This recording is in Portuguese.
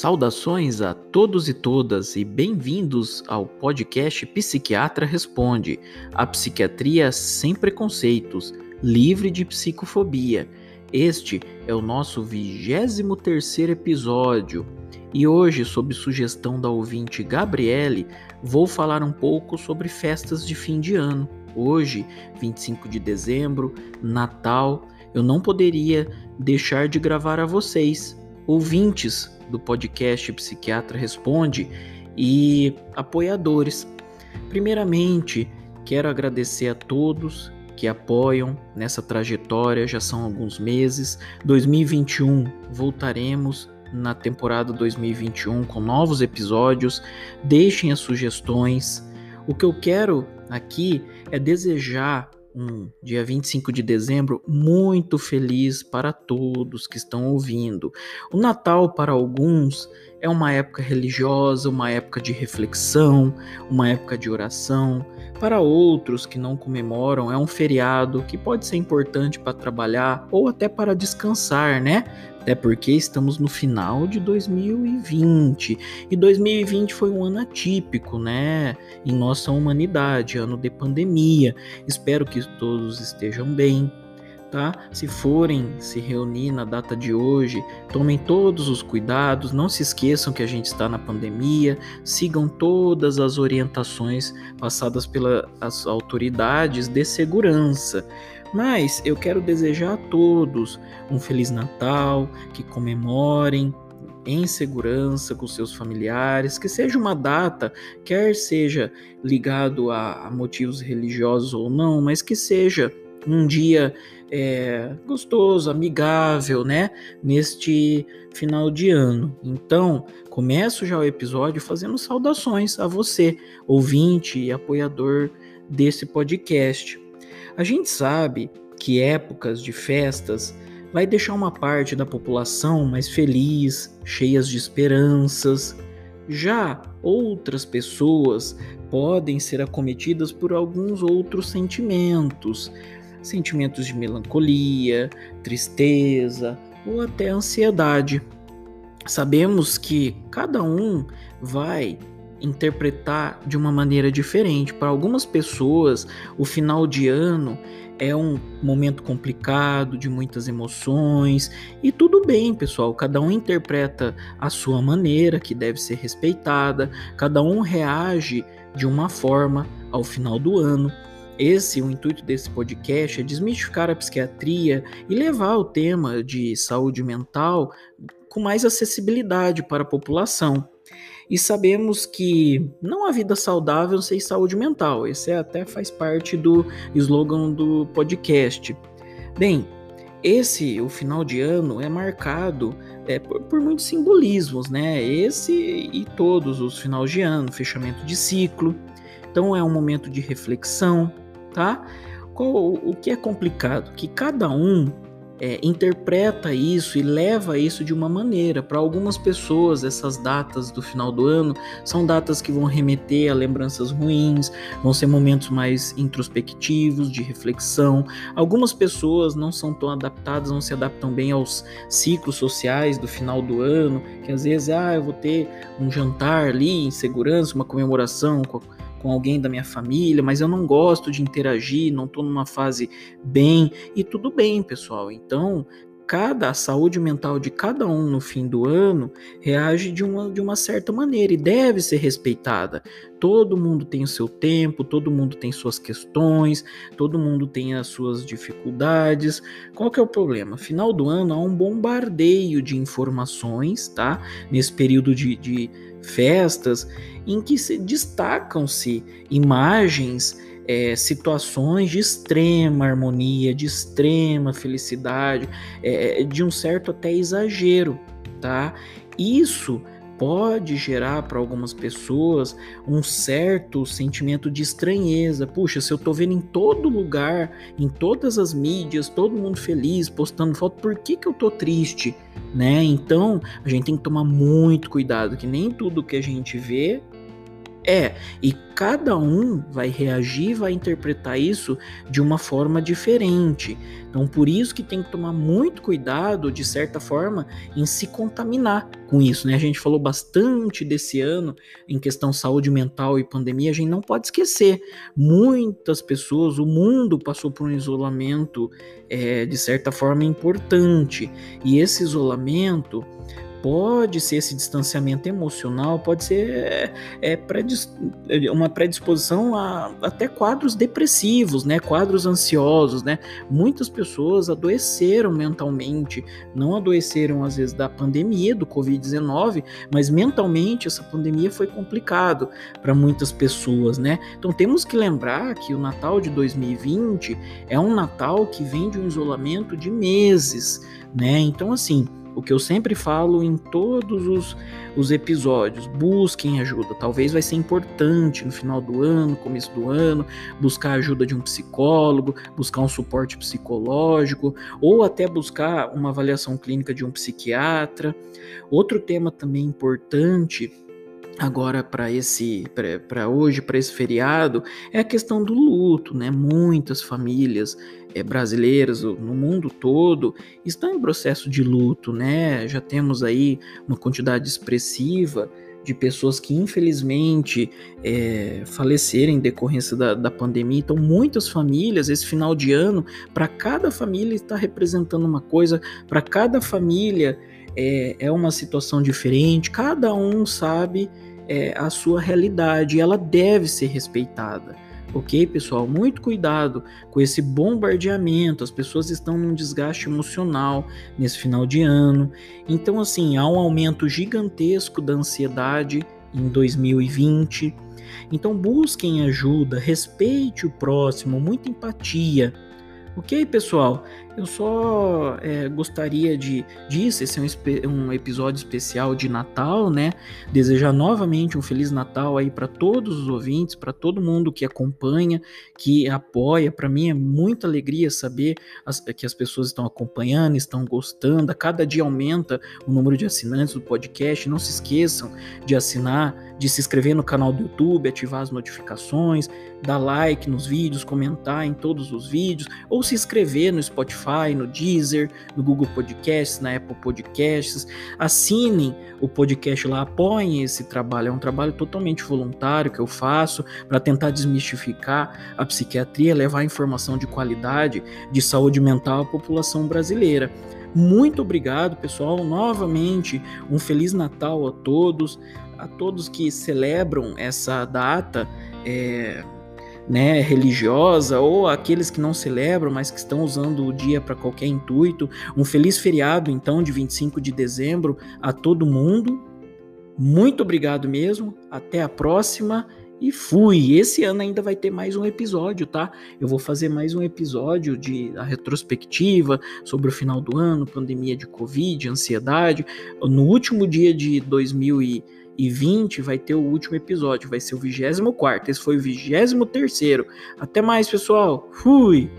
Saudações a todos e todas e bem-vindos ao podcast Psiquiatra Responde, a psiquiatria sem preconceitos, livre de psicofobia. Este é o nosso 23 episódio e hoje, sob sugestão da ouvinte Gabriele, vou falar um pouco sobre festas de fim de ano. Hoje, 25 de dezembro, Natal, eu não poderia deixar de gravar a vocês, ouvintes do podcast Psiquiatra Responde e apoiadores. Primeiramente, quero agradecer a todos que apoiam nessa trajetória, já são alguns meses. 2021 voltaremos na temporada 2021 com novos episódios. Deixem as sugestões. O que eu quero aqui é desejar um dia 25 de dezembro muito feliz para todos que estão ouvindo. O Natal, para alguns, é uma época religiosa, uma época de reflexão, uma época de oração. Para outros que não comemoram, é um feriado que pode ser importante para trabalhar ou até para descansar, né? Até porque estamos no final de 2020 e 2020 foi um ano atípico, né? Em nossa humanidade, ano de pandemia. Espero que todos estejam bem, tá? Se forem se reunir na data de hoje, tomem todos os cuidados, não se esqueçam que a gente está na pandemia, sigam todas as orientações passadas pelas autoridades de segurança. Mas eu quero desejar a todos um Feliz Natal, que comemorem em segurança com seus familiares, que seja uma data, quer seja ligado a, motivos religiosos ou não, mas que seja um dia é, gostoso, amigável, né? Neste final de ano. Então, começo já o episódio fazendo saudações a você, ouvinte e apoiador desse podcast. A gente sabe que épocas de festas vai deixar uma parte da população mais feliz, cheias de esperanças. Já outras pessoas podem ser acometidas por alguns outros sentimentos, sentimentos de melancolia, tristeza ou até ansiedade. Sabemos que cada um vai interpretar de uma maneira diferente. Para algumas pessoas, o final de ano é um momento complicado, de muitas emoções, e tudo bem, pessoal. Cada um interpreta a sua maneira, que deve ser respeitada, cada um reage de uma forma ao final do ano. Esse, o intuito desse podcast é desmistificar a psiquiatria e levar o tema de saúde mental com mais acessibilidade para a população. E sabemos que não há vida saudável sem saúde mental. Esse até faz parte do slogan do podcast. Bem, esse, o final de ano, é marcado é, por, por, muitos simbolismos, né? Esse e todos os finais de ano, fechamento de ciclo. Então é um momento de reflexão, tá? Qual, o que é complicado? Que cada um é, interpreta isso e leva isso de uma maneira. Para algumas pessoas, essas datas do final do ano são datas que vão remeter a lembranças ruins, vão ser momentos mais introspectivos, de reflexão. Algumas pessoas não são tão adaptadas, não se adaptam bem aos ciclos sociais do final do ano, que às vezes, ah, eu vou ter um jantar ali em segurança, uma comemoração com com alguém da minha família, mas eu não gosto de interagir, não estou numa fase bem, e tudo bem, pessoal. Então, cada a saúde mental de cada um no fim do ano reage de uma, de uma certa maneira e deve ser respeitada. Todo mundo tem o seu tempo, todo mundo tem suas questões, todo mundo tem as suas dificuldades. Qual que é o problema? Final do ano há um bombardeio de informações, tá? Nesse período de, de festas em que se destacam-se imagens, é, situações de extrema harmonia, de extrema felicidade, é, de um certo até exagero, tá? Isso pode gerar para algumas pessoas um certo sentimento de estranheza. Puxa, se eu tô vendo em todo lugar, em todas as mídias, todo mundo feliz, postando foto, por que, que eu tô triste? Né? Então, a gente tem que tomar muito cuidado, que nem tudo que a gente vê É, e cada um vai reagir, vai interpretar isso de uma forma diferente. Então, por isso que tem que tomar muito cuidado, de certa forma, em se contaminar com isso, né? A gente falou bastante desse ano em questão saúde mental e pandemia, a gente não pode esquecer. Muitas pessoas, o mundo passou por um isolamento, é, de certa forma, importante. E esse isolamento pode ser esse distanciamento emocional, pode ser é, é predis, uma predisposição a até quadros depressivos, né? Quadros ansiosos, né? Muitas pessoas adoeceram mentalmente, não adoeceram às vezes da pandemia do Covid-19, mas mentalmente essa pandemia foi complicado para muitas pessoas, né? Então temos que lembrar que o Natal de 2020 é um Natal que vem de um isolamento de meses, né? Então assim, o que eu sempre falo em todos os, os episódios, busquem ajuda. Talvez vai ser importante no final do ano, começo do ano, buscar a ajuda de um psicólogo, buscar um suporte psicológico, ou até buscar uma avaliação clínica de um psiquiatra. Outro tema também importante agora para esse para hoje para esse feriado é a questão do luto né muitas famílias é, brasileiras no mundo todo estão em processo de luto né já temos aí uma quantidade expressiva de pessoas que infelizmente é, em decorrência da, da pandemia. Então, muitas famílias, esse final de ano, para cada família está representando uma coisa, para cada família é, é uma situação diferente, cada um sabe é, a sua realidade, ela deve ser respeitada. Ok, pessoal? Muito cuidado com esse bombardeamento. As pessoas estão num desgaste emocional nesse final de ano. Então, assim, há um aumento gigantesco da ansiedade em 2020. Então, busquem ajuda, respeite o próximo, muita empatia. Ok, pessoal? Eu só é, gostaria de disso, esse é um, um, episódio especial de Natal, né? Desejar novamente um feliz Natal aí para todos os ouvintes, para todo mundo que acompanha, que apoia. Para mim é muita alegria saber as, que as pessoas estão acompanhando, estão gostando. A cada dia aumenta o número de assinantes do podcast. Não se esqueçam de assinar, de se inscrever no canal do YouTube, ativar as notificações, dar like nos vídeos, comentar em todos os vídeos, ou se inscrever no Spotify Spotify, no Deezer, no Google Podcasts, na Apple Podcasts. Assinem o podcast lá, apoiem esse trabalho. É um trabalho totalmente voluntário que eu faço para tentar desmistificar a psiquiatria, levar informação de qualidade de saúde mental à população brasileira. Muito obrigado, pessoal. Novamente, um Feliz Natal a todos, a todos que celebram essa data. É né, religiosa ou aqueles que não celebram, mas que estão usando o dia para qualquer intuito. Um feliz feriado, então, de 25 de dezembro a todo mundo. Muito obrigado mesmo. Até a próxima. E fui. Esse ano ainda vai ter mais um episódio, tá? Eu vou fazer mais um episódio de a retrospectiva sobre o final do ano, pandemia de Covid, ansiedade. No último dia de 2020 e 20 vai ter o último episódio, vai ser o 24. Esse foi o 23. Até mais, pessoal. Fui!